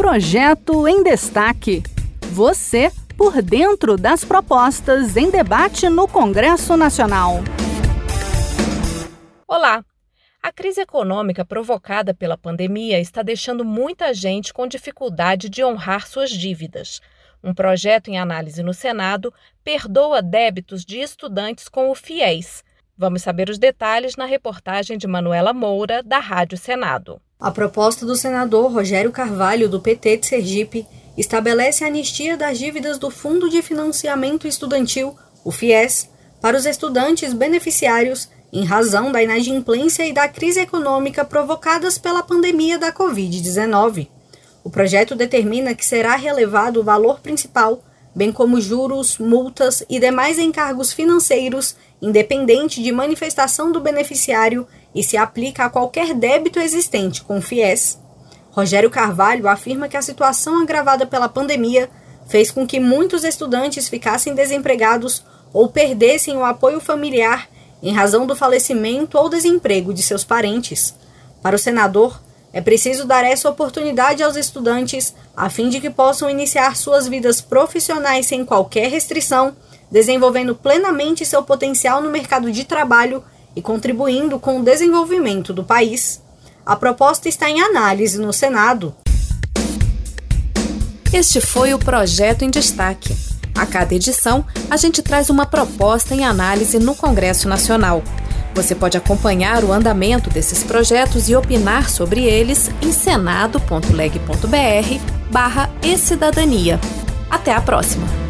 Projeto em Destaque. Você por dentro das propostas em debate no Congresso Nacional. Olá! A crise econômica provocada pela pandemia está deixando muita gente com dificuldade de honrar suas dívidas. Um projeto em análise no Senado perdoa débitos de estudantes com o FIES. Vamos saber os detalhes na reportagem de Manuela Moura, da Rádio Senado. A proposta do senador Rogério Carvalho, do PT de Sergipe, estabelece a anistia das dívidas do Fundo de Financiamento Estudantil, o FIES, para os estudantes beneficiários em razão da inadimplência e da crise econômica provocadas pela pandemia da Covid-19. O projeto determina que será relevado o valor principal, bem como juros, multas e demais encargos financeiros, independente de manifestação do beneficiário e se aplica a qualquer débito existente com o FIES. Rogério Carvalho afirma que a situação agravada pela pandemia fez com que muitos estudantes ficassem desempregados ou perdessem o apoio familiar em razão do falecimento ou desemprego de seus parentes. Para o senador, é preciso dar essa oportunidade aos estudantes a fim de que possam iniciar suas vidas profissionais sem qualquer restrição, desenvolvendo plenamente seu potencial no mercado de trabalho e contribuindo com o desenvolvimento do país. A proposta está em análise no Senado. Este foi o projeto em destaque. A cada edição, a gente traz uma proposta em análise no Congresso Nacional. Você pode acompanhar o andamento desses projetos e opinar sobre eles em senado.leg.br barra e cidadania. Até a próxima!